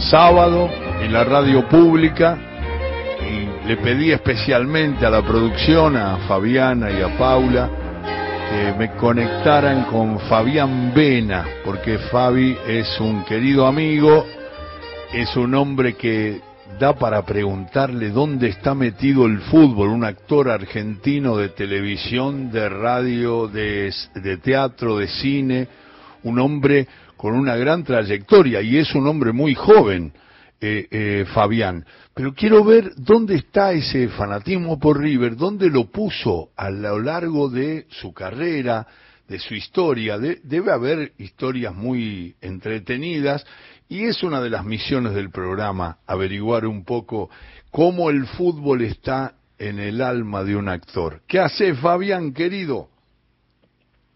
sábado en la radio pública y le pedí especialmente a la producción, a Fabiana y a Paula, que me conectaran con Fabián Vena, porque Fabi es un querido amigo, es un hombre que da para preguntarle dónde está metido el fútbol, un actor argentino de televisión, de radio, de, de teatro, de cine, un hombre con una gran trayectoria y es un hombre muy joven, eh, eh, Fabián. Pero quiero ver dónde está ese fanatismo por River, dónde lo puso a lo largo de su carrera, de su historia. debe haber historias muy entretenidas y es una de las misiones del programa, averiguar un poco cómo el fútbol está en el alma de un actor. ¿Qué hace Fabián, querido?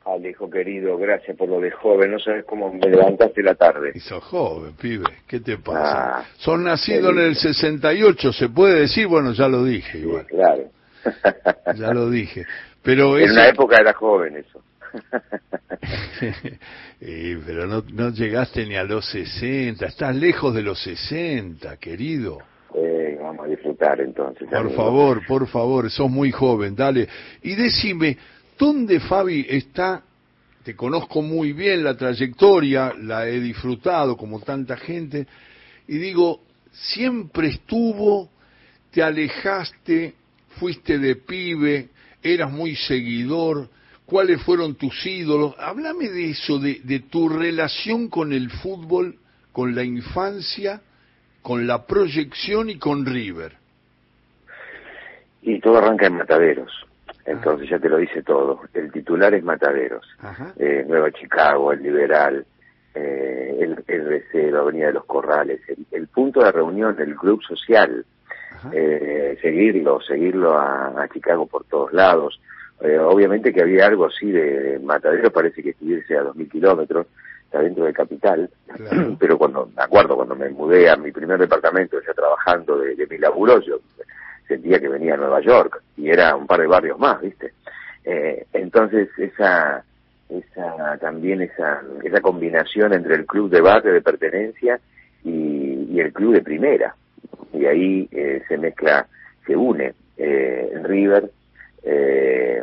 Alejo querido, gracias por lo de joven. No sabes cómo me levantaste la tarde. Y sos joven, pibe. ¿Qué te pasa? Ah, son nacido en el 68, ¿se puede decir? Bueno, ya lo dije. Igual. claro. ya lo dije. Pero en una época era joven eso. pero no, no llegaste ni a los 60. Estás lejos de los 60, querido. Eh, vamos a disfrutar entonces. Por favor, por favor, sos muy joven, dale. Y decime, ¿Dónde Fabi está? Te conozco muy bien la trayectoria, la he disfrutado como tanta gente, y digo, siempre estuvo, te alejaste, fuiste de pibe, eras muy seguidor, cuáles fueron tus ídolos. Háblame de eso, de, de tu relación con el fútbol, con la infancia, con la proyección y con River. Y todo arranca en Mataderos. Entonces ya te lo dice todo. El titular es Mataderos, eh, Nueva Chicago, el Liberal, eh, el, el Avenida de los Corrales, el, punto de reunión, el club social, eh, seguirlo, seguirlo a, Chicago por todos lados. Eh, obviamente que había algo así de, Mataderos, parece que estuviese a dos mil kilómetros, está dentro de capital, pero cuando, me acuerdo, cuando me mudé a mi primer departamento, ya trabajando de, de mi laburo, yo sentía que venía a Nueva York y era un par de barrios más, ¿viste? Eh, entonces esa esa también esa esa combinación entre el club de barrio de pertenencia y, y el club de primera. Y ahí eh, se mezcla se une eh, River eh,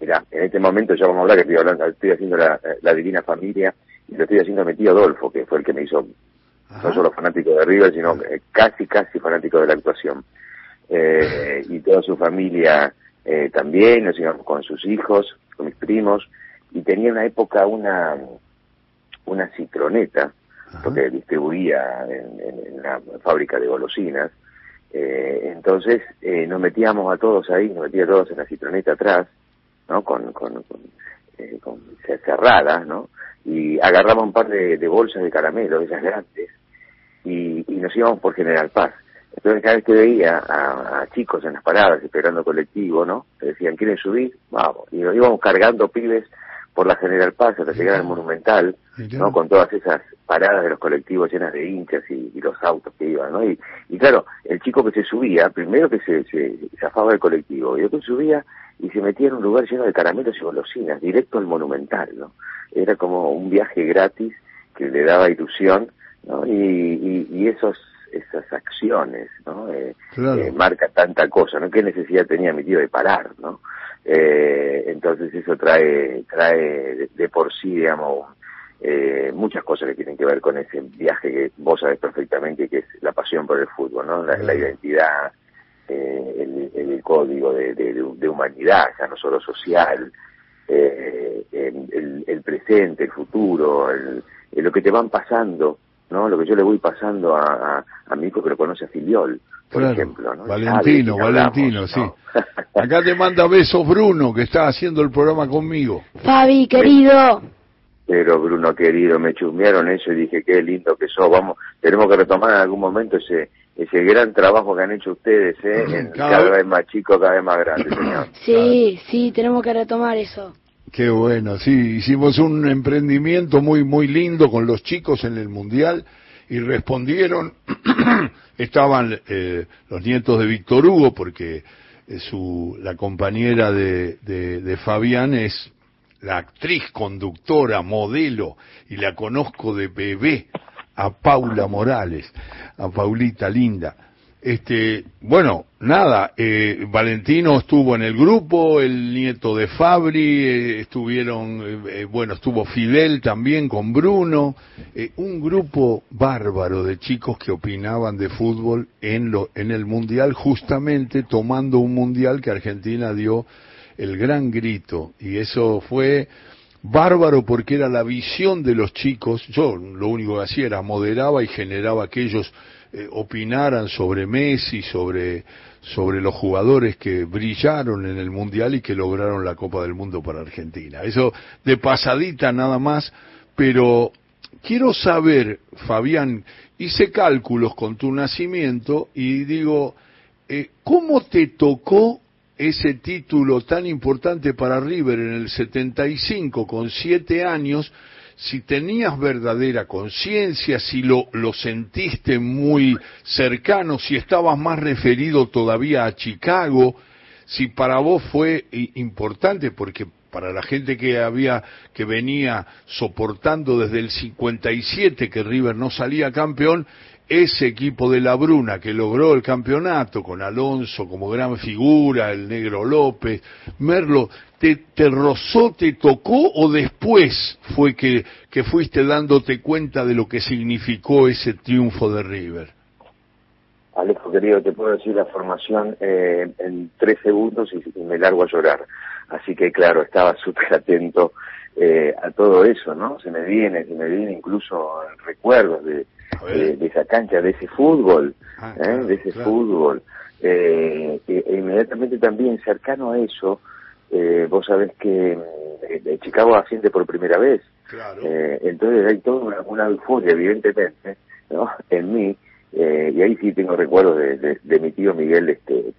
mira en este momento ya vamos a hablar que estoy hablando estoy haciendo la, la divina familia y lo estoy haciendo a mi tío Adolfo que fue el que me hizo no solo fanático de River sino casi casi fanático de la actuación eh, y toda su familia eh, también, nos íbamos con sus hijos, con mis primos, y tenía una época una, una citroneta, porque distribuía en, en, la fábrica de golosinas, eh, entonces eh, nos metíamos a todos ahí, nos metía a todos en la citroneta atrás, ¿no? Con, con, con, eh, con cerrada, ¿no? Y agarraba un par de, de bolsas de caramelo, esas grandes, y, y nos íbamos por General Paz. Entonces cada vez que veía a, chicos en las paradas esperando colectivo, ¿no? Te decían, ¿quieren subir? Vamos. Y nos íbamos cargando pibes por la General Paz hasta llegar al Monumental, ¿no? Con todas esas paradas de los colectivos llenas de hinchas y, los autos que iban, ¿no? Y, y, claro, el chico que se subía, primero que se, se zafaba del colectivo, y otro subía y se metía en un lugar lleno de caramelos y golosinas, directo al Monumental, ¿no? Era como un viaje gratis que le daba ilusión, ¿no? Y, y, y esos esas acciones, ¿no? Eh, eh, marca tanta cosa, ¿no? ¿Qué necesidad tenía mi tío de parar, ¿no? Eh, entonces eso trae, trae de, por sí, digamos, eh, muchas cosas que tienen que ver con ese viaje que vos sabés perfectamente que es la pasión por el fútbol, ¿no? La, identidad, el, el, código de, de, humanidad, ya no solo social, el, el, presente, el futuro, el, lo que te van pasando ¿no? Lo que yo le voy pasando a, a, mi hijo que lo conoce a Filiol, por ejemplo, ¿no? Valentino, Valentino, sí. Acá te manda besos Bruno, que está haciendo el programa conmigo. Fabi, querido. Pero Bruno, querido, me chusmearon eso y dije, qué lindo que sos, vamos, tenemos que retomar en algún momento ese ese gran trabajo que han hecho ustedes, ¿eh? cada, vez más chico, cada vez más grande, señor. Sí, sí, tenemos que retomar eso. Qué bueno, sí, hicimos un emprendimiento muy, muy lindo con los chicos en el Mundial y respondieron, estaban eh, los nietos de Víctor Hugo, porque eh, su, la compañera de, de, de Fabián es la actriz, conductora, modelo, y la conozco de bebé a Paula Morales, a Paulita linda. Este, bueno, nada, eh, Valentino estuvo en el grupo, el nieto de Fabri, eh, estuvieron, eh, bueno, estuvo Fidel también con Bruno, un grupo bárbaro de chicos que opinaban de fútbol en, lo, en el Mundial, justamente tomando un Mundial que Argentina dio el gran grito, y eso fue bárbaro porque era la visión de los chicos, yo lo único que hacía era moderaba y generaba aquellos eh, opinaran sobre Messi, sobre, sobre los jugadores que brillaron en el Mundial y que lograron la Copa del Mundo para Argentina. Eso de pasadita nada más, pero quiero saber, Fabián, hice cálculos con tu nacimiento y digo, eh, ¿cómo te tocó ese título tan importante para River en el 75 con siete años si tenías verdadera conciencia, si lo, lo sentiste muy cercano, si estabas más referido todavía a Chicago, si para vos fue importante, porque para la gente que había, que venía soportando desde el 57 que River no salía campeón, ese equipo de la Bruna que logró el campeonato con Alonso como gran figura, el negro López, Merlo, ¿te, te rozó, te tocó o después fue que, que fuiste dándote cuenta de lo que significó ese triunfo de River? Alejo, querido, te puedo decir la formación eh, en tres segundos y, me largo a llorar. Así que, claro, estaba súper atento eh, a todo eso, ¿no? Se me viene, se me viene incluso recuerdos de, de, esa cancha, de ese fútbol, ah, ¿eh? de ese fútbol. Eh, e, e, inmediatamente también cercano a eso, eh, vos sabés que eh, Chicago asciende por primera vez. entonces hay toda una, euforia, evidentemente, ¿no? en mí. y ahí sí tengo recuerdos de, de, mi tío Miguel, este,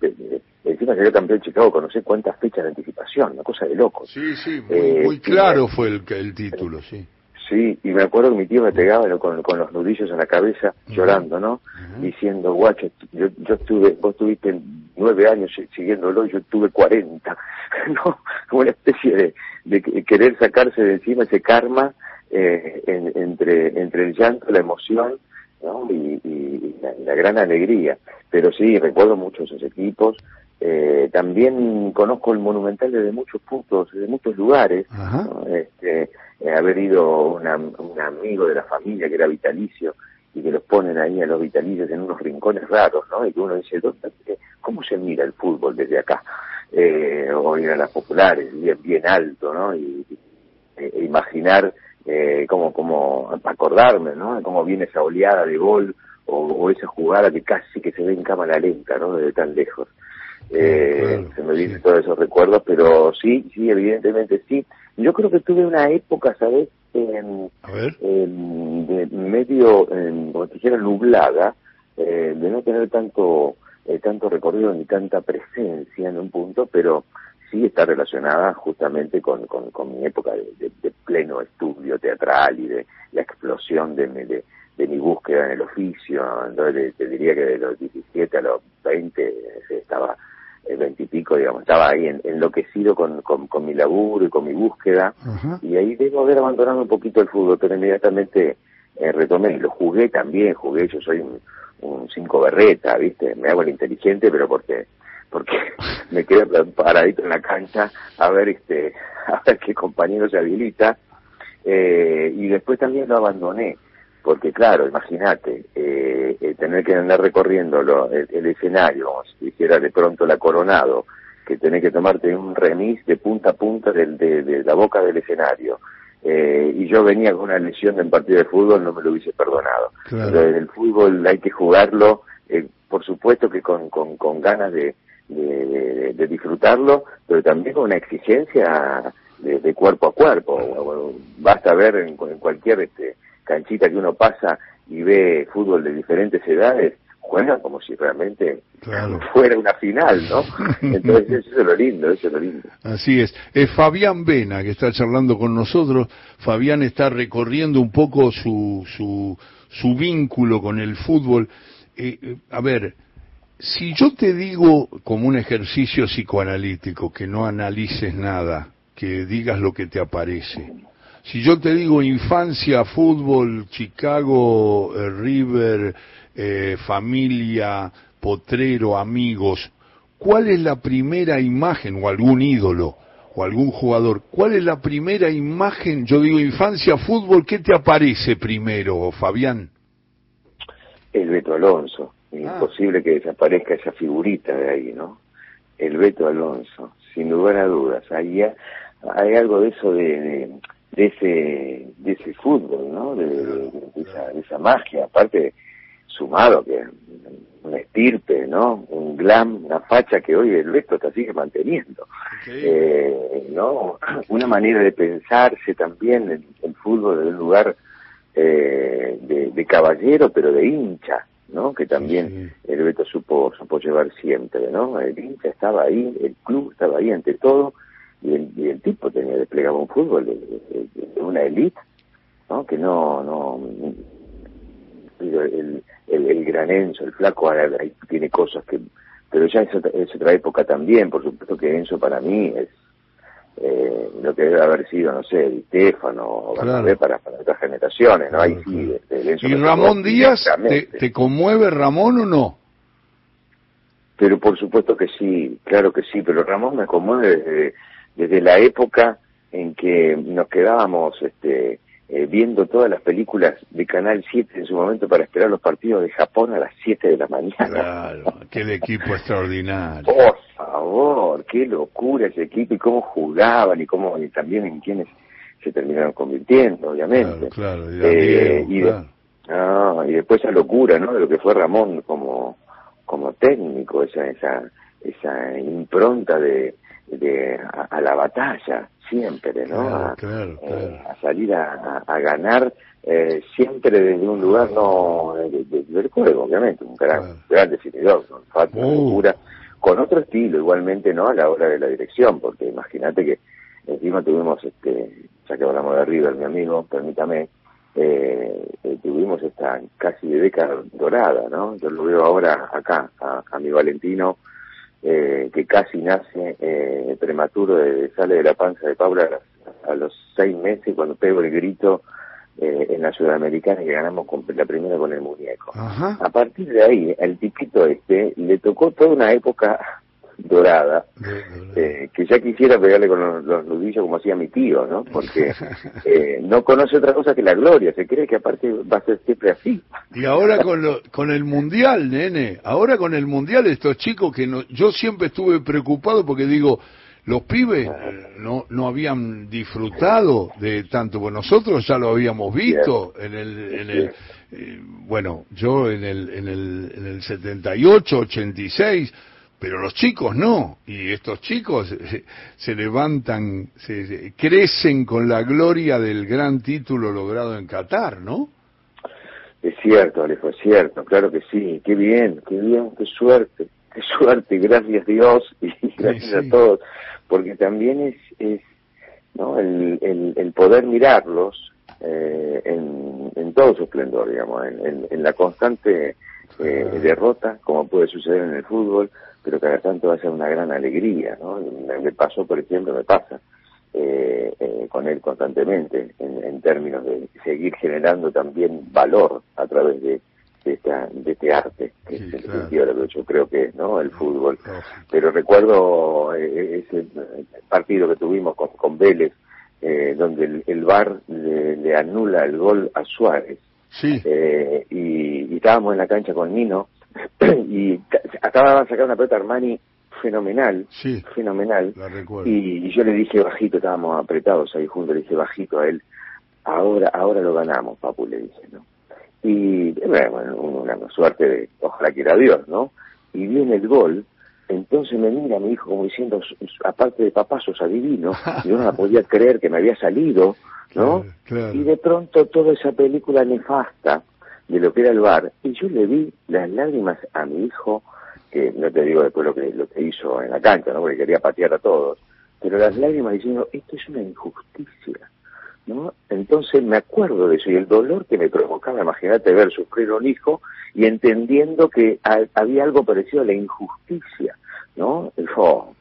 encima salió campeón de Chicago con no sé cuántas fechas de anticipación, una cosa de loco. Sí, sí, muy, claro fue el, el título, sí. Sí, y me acuerdo que mi tío me pegaba con, con los nudillos en la cabeza, llorando, ¿no? Diciendo, guacho, yo, yo estuve, vos tuviste nueve años siguiéndolo, yo tuve cuarenta, ¿no? Como una especie de, de querer sacarse de encima ese karma eh, entre, entre el llanto, la emoción, ¿no? Y, y la, gran alegría. Pero sí, recuerdo mucho esos equipos, eh, también conozco el Monumental desde muchos puntos, desde muchos lugares. Este, eh, haber ido un amigo de la familia que era vitalicio y que los ponen ahí a los vitalicios en unos rincones raros, ¿no? Y que uno dice, ¿cómo se mira el fútbol desde acá? Eh, o ir a las populares, bien, alto, ¿no? Y, e imaginar eh, cómo, cómo acordarme, ¿no? Cómo viene esa oleada de gol o, esa jugada que casi que se ve en cámara lenta, ¿no? Desde tan lejos. Eh, se me vienen todos esos recuerdos, pero sí, sí, evidentemente sí. Yo creo que tuve una época, ¿sabes? En, de medio, como te dijera, nublada, eh, de no tener tanto eh, tanto recorrido ni tanta presencia en un punto, pero sí está relacionada justamente con, con, mi época de, pleno estudio teatral y de la explosión de, de, de mi búsqueda en el oficio. Entonces te diría que de los 17 a los 20 estaba el veintipico, digamos, estaba ahí enloquecido con, con, mi laburo y con mi búsqueda, y ahí debo haber abandonado un poquito el fútbol, pero inmediatamente eh, retomé, lo jugué también, jugué, yo soy un, un cinco berreta, ¿viste? Me hago el inteligente, pero porque porque me quedo paradito en la cancha a ver este a ver qué compañero se habilita. Eh, y después también lo abandoné porque claro, imagínate, eh, eh, tener que andar recorriendo el, escenario, como si hiciera de pronto la Coronado, que tener que tomarte un remis de punta a punta de, la boca del escenario, eh, y yo venía con una lesión en partido de fútbol, no me lo hubiese perdonado. el fútbol hay que jugarlo, por supuesto que con, con, ganas de, de, disfrutarlo, pero también con una exigencia de, cuerpo a cuerpo. Basta ver en, en cualquier este, canchita que uno pasa y ve fútbol de diferentes edades, juega como si realmente fuera una final, ¿no? Entonces eso es lo lindo, eso es lo lindo. Así es. Es Fabián Vena que está charlando con nosotros. Fabián está recorriendo un poco su, su, su vínculo con el fútbol. Eh, eh, a ver, si yo te digo como un ejercicio psicoanalítico que no analices nada, que digas lo que te aparece, Si yo te digo infancia, fútbol, Chicago, eh, River, eh, familia, potrero, amigos, ¿cuál es la primera imagen o algún ídolo o algún jugador? ¿Cuál es la primera imagen? Yo digo infancia, fútbol, ¿qué te aparece primero, Fabián? El Beto Alonso. Ah. Imposible que desaparezca esa figurita de ahí, ¿no? El Beto Alonso, sin lugar a dudas. Ahí hay algo de eso de, de, ese de ese fútbol, ¿no? De, esa, esa magia, aparte sumado que un estirpe, ¿no? Un glam, una facha que hoy el Beto te sigue manteniendo. Eh, ¿No? Una manera de pensarse también en el fútbol en un lugar eh, de, caballero, pero de hincha, ¿no? Que también el Beto supo, supo llevar siempre, ¿no? El hincha estaba ahí, el club estaba ahí ante todo, y el, tenía desplegado un fútbol de, una élite, ¿no? Que no, no, el, el, el gran Enzo, el flaco, tiene cosas que, pero ya es otra, es otra época también, por supuesto que Enzo para mí es eh, lo que debe haber sido, no sé, Di Stefano o para, para otras generaciones, ¿no? Ahí sí, ¿Y Ramón Díaz, te, te, conmueve Ramón o no? Pero por supuesto que sí, claro que sí, pero Ramón me conmueve desde, desde la época en que nos quedábamos este, eh, viendo todas las películas de Canal 7 en su momento para esperar los partidos de Japón a las 7 de la mañana. Claro, aquel equipo extraordinario. Por favor, qué locura ese equipo y cómo jugaban y cómo y también en quienes se terminaron convirtiendo, obviamente. Claro, claro eh, y, ah, y después esa locura, ¿no? De lo que fue Ramón como como técnico, esa esa esa impronta de, de a la batalla, siempre, ¿no? a, eh, a, salir a, ganar eh, siempre desde un lugar no del juego, obviamente, un gran, gran definidor, uh. con otro estilo igualmente, ¿no? A la hora de la dirección, porque imagínate que encima tuvimos, este, ya que hablamos de River, mi amigo, permítame, eh, eh, tuvimos esta casi década dorada, ¿no? Yo lo veo ahora acá, a, a mi Valentino, eh, que casi nace eh, prematuro, sale de la panza de Paula a, los seis meses cuando pego el grito eh, en la Sudamericana y ganamos con, la primera con el muñeco. A partir de ahí, el tipito este le tocó toda una época dorada, eh, que ya quisiera pegarle con los, nudillos como hacía mi tío, ¿no? Porque eh, no conoce otra cosa que la gloria, se cree que aparte va a ser siempre así. Y ahora con, lo, con el mundial, nene, ahora con el mundial estos chicos que no, yo siempre estuve preocupado porque digo, los pibes no, no habían disfrutado de tanto, pues nosotros ya lo habíamos visto en el, en el eh, bueno, yo en el, en el, en el 78, 86, pero los chicos no, y estos chicos se levantan, se, crecen con la gloria del gran título logrado en Qatar, ¿no? Es cierto, Alejo, es cierto, claro que sí, qué bien, qué bien, qué suerte, qué suerte, gracias Dios y gracias a todos, porque también es, es ¿no? el, el, el poder mirarlos eh, en, en todo su esplendor, digamos, en, en, la constante eh, derrota, como puede suceder en el fútbol, pero cada tanto va a ser una gran alegría, ¿no? Me, pasó, por ejemplo, me pasa eh, eh, con él constantemente, en, términos de seguir generando también valor a través de, de, esta, de este arte, que es el sentido de lo que yo creo que es, ¿no? El fútbol. Pero recuerdo eh, ese partido que tuvimos con, con Vélez, donde el, el VAR le, anula el gol a Suárez. Sí. y, y estábamos en la cancha con Nino, y acababa de sacar una pelota Armani fenomenal, sí, fenomenal. Y, yo le dije bajito, estábamos apretados ahí juntos, le dije bajito a él, ahora, ahora lo ganamos, papu, le dije, ¿no? Y bueno, una, suerte de, ojalá quiera Dios, ¿no? Y viene el gol, entonces me mira mi hijo como diciendo, aparte de papá, sos adivino, y yo no la podía creer que me había salido, ¿no? Y de pronto toda esa película nefasta, de lo que era el bar, y yo le vi las lágrimas a mi hijo, que no te digo después lo que, lo que hizo en la cancha, ¿no? porque quería patear a todos, pero las lágrimas diciendo, esto es una injusticia, ¿no? Entonces me acuerdo de eso, y el dolor que me provocaba, imagínate ver sufrir a un hijo, y entendiendo que había algo parecido a la injusticia, ¿no? Oh,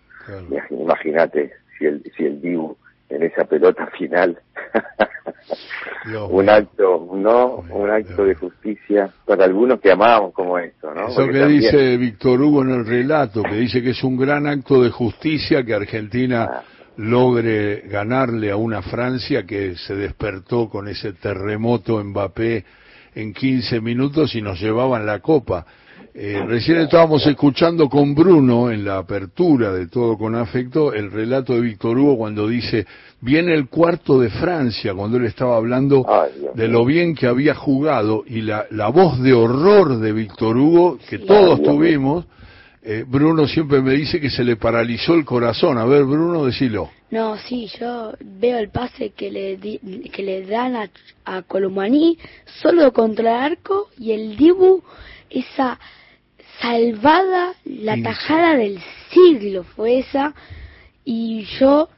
imagínate si el, si el Dibu en esa pelota final. un acto, no, un acto de justicia para algunos que amamos como esto, ¿no? Eso que dice Víctor Hugo en el relato, que dice que es un gran acto de justicia que Argentina ah. logre ganarle a una Francia que se despertó con ese terremoto Mbappé en 15 minutos y nos llevaban la copa. Eh, recién estábamos escuchando con Bruno en la apertura de Todo con Afecto el relato de Víctor Hugo cuando dice, viene el cuarto de Francia, cuando él estaba hablando de lo bien que había jugado y la, la voz de horror de Víctor Hugo que todos tuvimos, eh, Bruno siempre me dice que se le paralizó el corazón. A ver, Bruno, decilo. No, sí, yo veo el pase que le, que le dan a, a Colomaní solo contra el arco y el Dibu, esa salvada, la tajada del siglo fue esa. Y yo,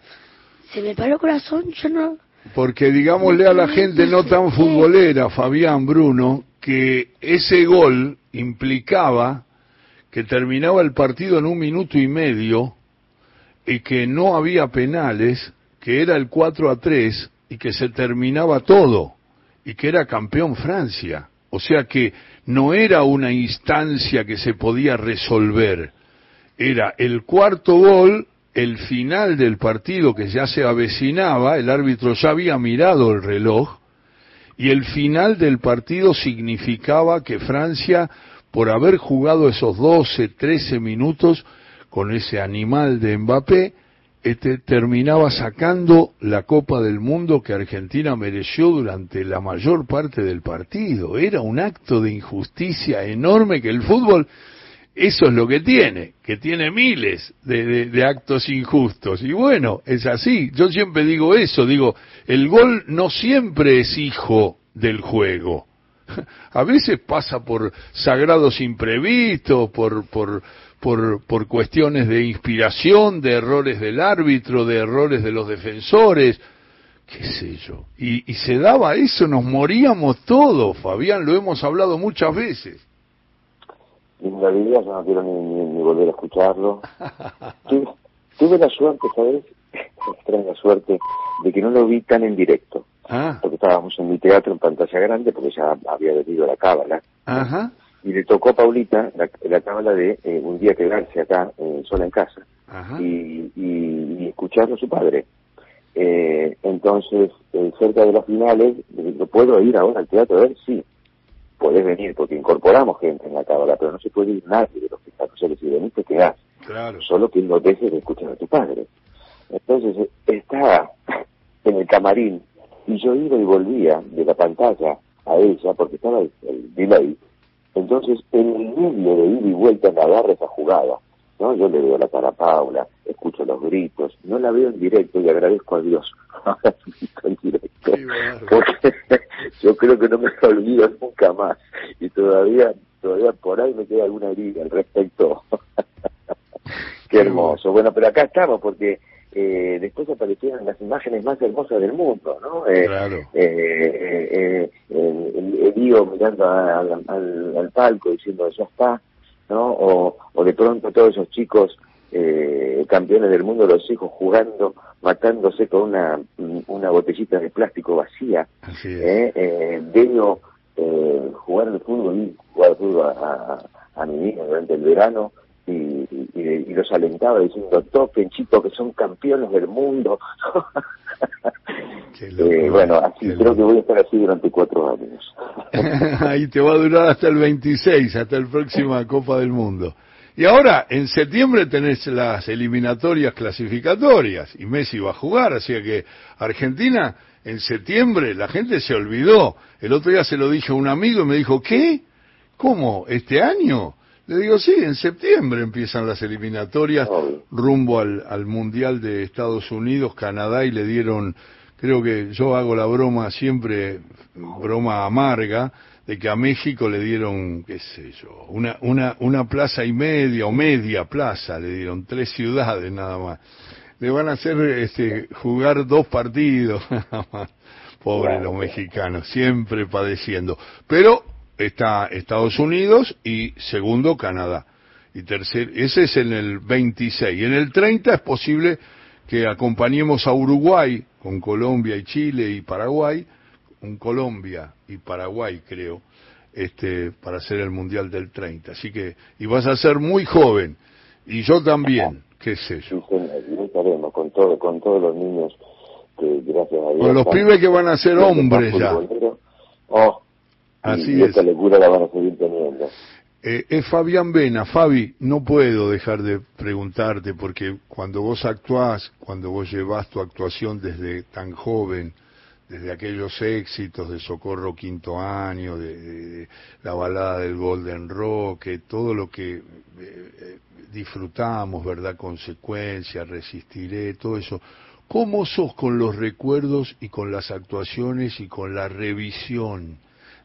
se me paró el corazón, yo no... Porque digámosle a la gente no tan futbolera, Fabián Bruno, que ese gol implicaba que terminaba el partido en un minuto y medio y que no había penales, que era el 4 a 3 y que se terminaba todo y que era campeón Francia. O sea que no era una instancia que se podía resolver, era el cuarto gol, el final del partido que ya se avecinaba, el árbitro ya había mirado el reloj, y el final del partido significaba que Francia, por haber jugado esos 12, 13 minutos con ese animal de Mbappé, este, terminaba sacando la Copa del Mundo que Argentina mereció durante la mayor parte del partido. Era un acto de injusticia enorme que el fútbol, eso es lo que tiene, que tiene miles de, actos injustos. Y bueno, es así. Yo siempre digo eso, digo, el gol no siempre es hijo del juego. A veces pasa por sagrados imprevistos, por, por, por, por cuestiones de inspiración, de errores del árbitro, de errores de los defensores, qué sé yo. Y, y se daba eso, nos moríamos todos, Fabián, lo hemos hablado muchas veces. En realidad yo no quiero ni, volver a escucharlo. tuve, la suerte, ¿sabes? extraña suerte de que no lo vi tan en directo. Ah. Porque estábamos en mi teatro en pantalla grande, porque ya había venido la cábala. Ajá y le tocó a Paulita la, la tabla de eh, un día quedarse acá eh, sola en casa y, y, escucharlo a su padre. Eh, entonces, cerca de las finales, ¿lo puedo ir ahora al teatro a ver? Sí, podés venir, porque incorporamos gente en la tabla, pero no se puede ir nadie de los que están. O sea, si venís te quedás. Claro. Solo que no dejes de escuchar a tu padre. Entonces, estaba en el camarín y yo iba y volvía de la pantalla a ella, porque estaba el, el delay, entonces, en el medio de ir y vuelta me agarra esa jugada. ¿no? Yo le veo la cara a Paula, escucho los gritos, no la veo en directo y agradezco a Dios en directo. Porque yo creo que no me olvido nunca más. Y todavía, todavía por ahí me queda alguna herida al respecto. Qué hermoso. Bueno, pero acá estamos porque eh, después aparecieron las imágenes más hermosas del mundo, ¿no? Eh, claro. Eh, eh, el, el, mirando al, palco diciendo ya está, ¿no? O, o de pronto todos esos chicos campeones del mundo, los hijos jugando, matándose con una, una botellita de plástico vacía. Así eh, jugar al fútbol y jugar al fútbol a, a, a mi niño durante el verano y, y, los alentaba diciendo toquen chicos que son campeones del mundo eh, bueno así creo que voy a estar así durante cuatro años ahí te va a durar hasta el 26 hasta el próxima Copa del Mundo y ahora en septiembre tenés las eliminatorias clasificatorias y Messi va a jugar así que Argentina en septiembre la gente se olvidó el otro día se lo dije a un amigo y me dijo ¿qué? ¿cómo? ¿este año? Le digo, sí, en septiembre empiezan las eliminatorias rumbo al, al Mundial de Estados Unidos, Canadá, y le dieron, creo que yo hago la broma siempre, broma amarga, de que a México le dieron, qué sé yo, una, una, una plaza y media o media plaza, le dieron tres ciudades nada más. Le van a hacer este, jugar dos partidos nada más. Pobres los mexicanos, siempre padeciendo. Pero está Estados Unidos y segundo Canadá. Y tercer, ese es en el 26. Y en el 30 es posible que acompañemos a Uruguay con Colombia y Chile y Paraguay, un Colombia y Paraguay creo, este, para hacer el Mundial del 30. Así que, y vas a ser muy joven, y yo también, qué sé yo. con, todo, con todos los niños que gracias a Dios... Con los pibes que van a ser hombres ya. Oh, Así y es. esta locura la van a seguir teniendo. Eh, es Fabián Vena. Fabi, no puedo dejar de preguntarte porque cuando vos actuás, cuando vos llevas tu actuación desde tan joven, desde aquellos éxitos de Socorro Quinto Año, de, la balada del Golden Rock, todo lo que eh, eh, disfrutamos, ¿verdad? Consecuencia, resistiré, todo eso. ¿Cómo sos con los recuerdos y con las actuaciones y con la revisión?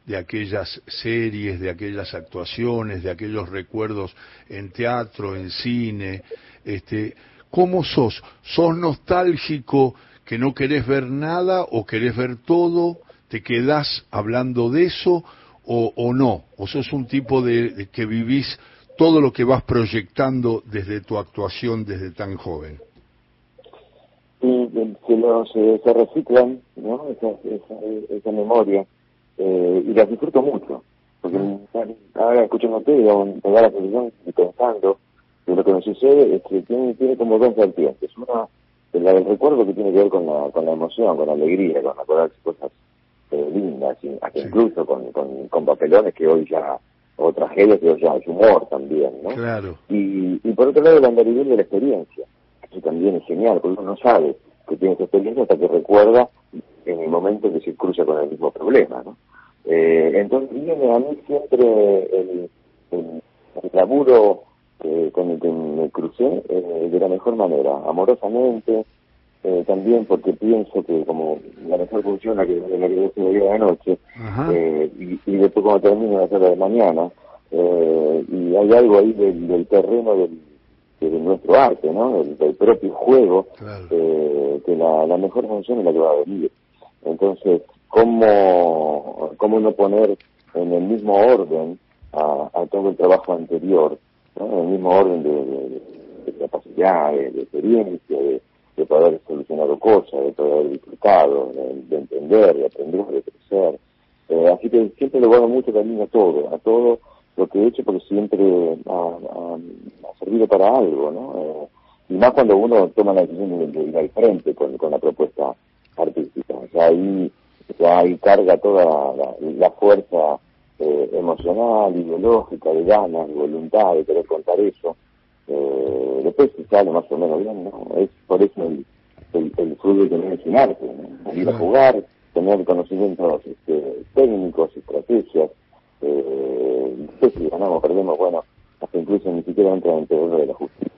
De aquellas series, de aquellas actuaciones, de aquellos recuerdos en teatro, en cine, este, ¿cómo sos? ¿Sos nostálgico que no querés ver nada o querés ver todo? ¿Te quedás hablando de eso o, o no? ¿O sos un tipo de, que vivís todo lo que vas proyectando desde tu actuación desde tan joven? Sí, se, los, se reciclan, ¿no? Esa, esa, esa memoria eh, y las disfruto mucho, porque ahora escuchándote, digamos, me da la sensación y pensando que lo que me sucede es que tiene, tiene como dos vertientes. Una, la del recuerdo que tiene que ver con la, con la emoción, con la alegría, con acordarse cosas eh, lindas, hasta incluso con, con, con, papelones que hoy ya, o tragedias que hoy ya es humor también, ¿no? Claro. Y, y por otro lado, el andarivel de la experiencia, que también es genial, porque uno no sabe que tiene esa experiencia hasta que recuerda en el momento que se cruza con el mismo problema, ¿no? Eh, entonces viene a mí siempre el, el, laburo con el que me crucé eh, de la mejor manera, amorosamente, eh, también porque pienso que como la mejor función la que, la que yo de la noche, eh, y, y, después cuando termino de hacerla de mañana, eh, y hay algo ahí del, terreno del, de nuestro arte, ¿no? Del, propio juego, eh, que la, la mejor función es la que va a venir. Entonces, cómo, cómo no poner en el mismo orden a, todo el trabajo anterior, en el mismo orden de, capacidad, de, experiencia, de, poder haber solucionado cosas, de poder disfrutado, de, entender, de aprender, de crecer. Eh, así que siempre le guardo mucho también a todo, a todo lo que he hecho porque siempre ha, servido para algo, ¿no? Eh, y más cuando uno toma la decisión de, ir al frente con, con la propuesta artística. O sea, ahí ya ahí carga toda la, fuerza eh, emocional, ideológica, de ganas, de voluntad de querer contar eso. Eh, después se sale más o menos bien, ¿no? Es por eso el, el, el fútbol también es un arte, ir a jugar, tener conocimientos este, técnicos, estrategias, eh, no sé si ganamos o perdemos, bueno, hasta incluso ni siquiera entra en el terreno de la justicia.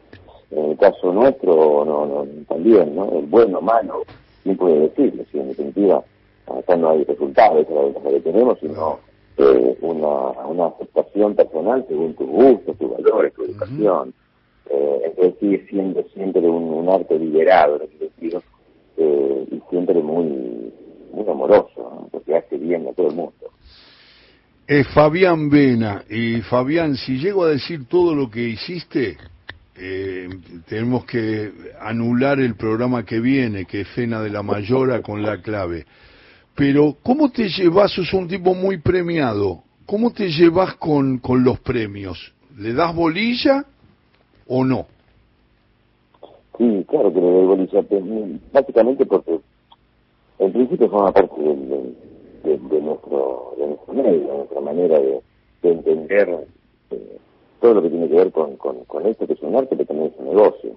En el caso nuestro, no, no, también, ¿no? El bueno, malo, ¿quién puede decirlo? Si en definitiva acá no hay resultados, esa es la ventaja que tenemos, sino eh, una, una aceptación personal según tus gustos, tus valores, tu educación. Eh, entonces sigue siendo siempre un, un arte liberado en ese sentido eh, y siempre muy, muy amoroso, porque hace bien a todo el mundo. Es Fabián Vena, y Fabián, si llego a decir todo lo que hiciste, eh, tenemos que anular el programa que viene, que es Fena de la Mayora con la clave. Pero, ¿cómo te llevas? Sos un tipo muy premiado. ¿Cómo te llevas con, con los premios? ¿Le das bolilla o no? Sí, claro que le doy bolilla. Básicamente porque en principio forma parte de, nuestro, de nuestro medio, de nuestra manera de, entender eh, todo lo que tiene que ver con, con, con esto, que es un arte, pero también es un negocio.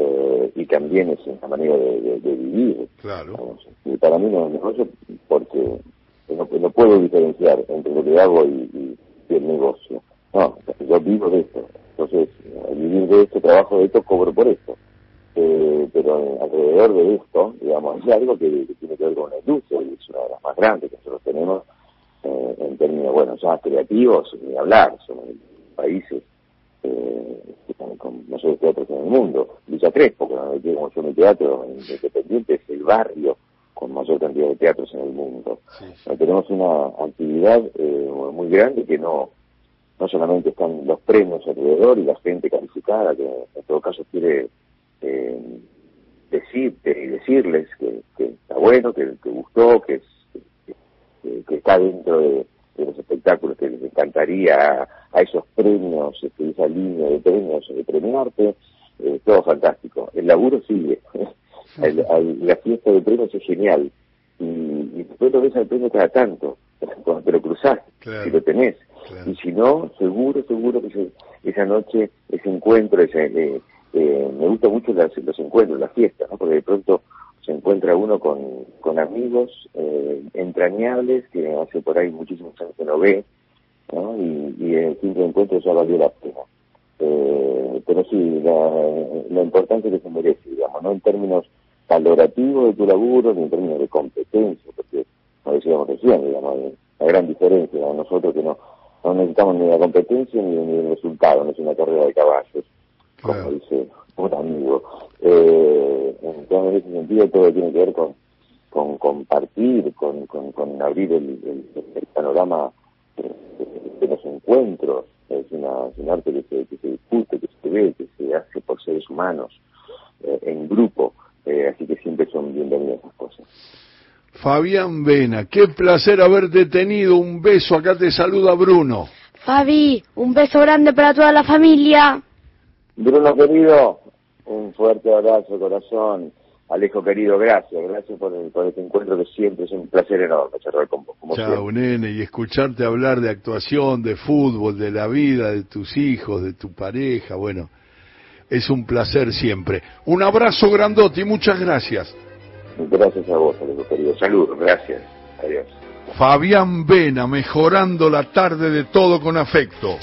Eh, y también es una manera de, vivir. Claro. Y para mí no es negocio porque no, puedo diferenciar entre lo que hago y, el negocio. No, yo vivo de esto. Entonces, al vivir de esto, trabajo de esto, cobro por esto. Eh, pero alrededor de esto, digamos, hay algo que, tiene que ver con la industria y es una de las más grandes que nosotros tenemos eh, en términos, bueno, ya creativos, ni hablar, somos países eh, con mayores teatros en el mundo. Villa Crespo, como yo mi teatro independiente, es el barrio con mayor cantidad de teatros en el mundo. Tenemos una actividad eh, muy grande que no no solamente están los premios alrededor y la gente calificada, que en todo caso quiere eh, decirte y decirles que, está bueno, que, que gustó, que, que, está dentro de, los espectáculos que les encantaría a, esos premios, este, esa línea de premios de premiarte, eh, todo fantástico. El laburo sigue. la fiesta de premios es genial. Y, y, después lo ves al premio cada tanto, cuando te lo cruzás, si lo tenés. Y si no, seguro, seguro que esa noche, ese encuentro, ese, eh, eh, me gustan mucho los encuentros, las fiestas, ¿no? porque de pronto se encuentra uno con, amigos eh, entrañables que hace por ahí muchísimos años que no ve, ¿no? y, y el simple encuentro ya valió la pena. Eh, pero sí, la, la importancia que se merece, digamos, no en términos valorativos de tu laburo, ni en términos de competencia, porque, como decíamos recién, digamos, la gran diferencia, nosotros que no, no necesitamos ni la competencia ni el resultado, no es una carrera de caballos como dice un amigo. Eh, en ese sentido todo tiene que ver con, con compartir, con, con, abrir el, panorama de, los encuentros. Es, una, un arte que se, que se discute, que se ve, que se hace por seres humanos, eh, en grupo. Eh, así que siempre son bienvenidas esas cosas. Fabián Vena, qué placer haberte tenido. Un beso, acá te saluda Bruno. Fabi, un beso grande para toda la familia. Bruno querido, un fuerte abrazo, corazón. Alejo querido, gracias, gracias por, por este encuentro que siempre es un placer enorme charlar con vos. Como Chao, nene, y escucharte hablar de actuación, de fútbol, de la vida, de tus hijos, de tu pareja, bueno, es un placer siempre. Un abrazo grandote y muchas gracias. Gracias a vos, Alejo querido. Saludos, gracias. Adiós. Fabián Vena, mejorando la tarde de todo con afecto.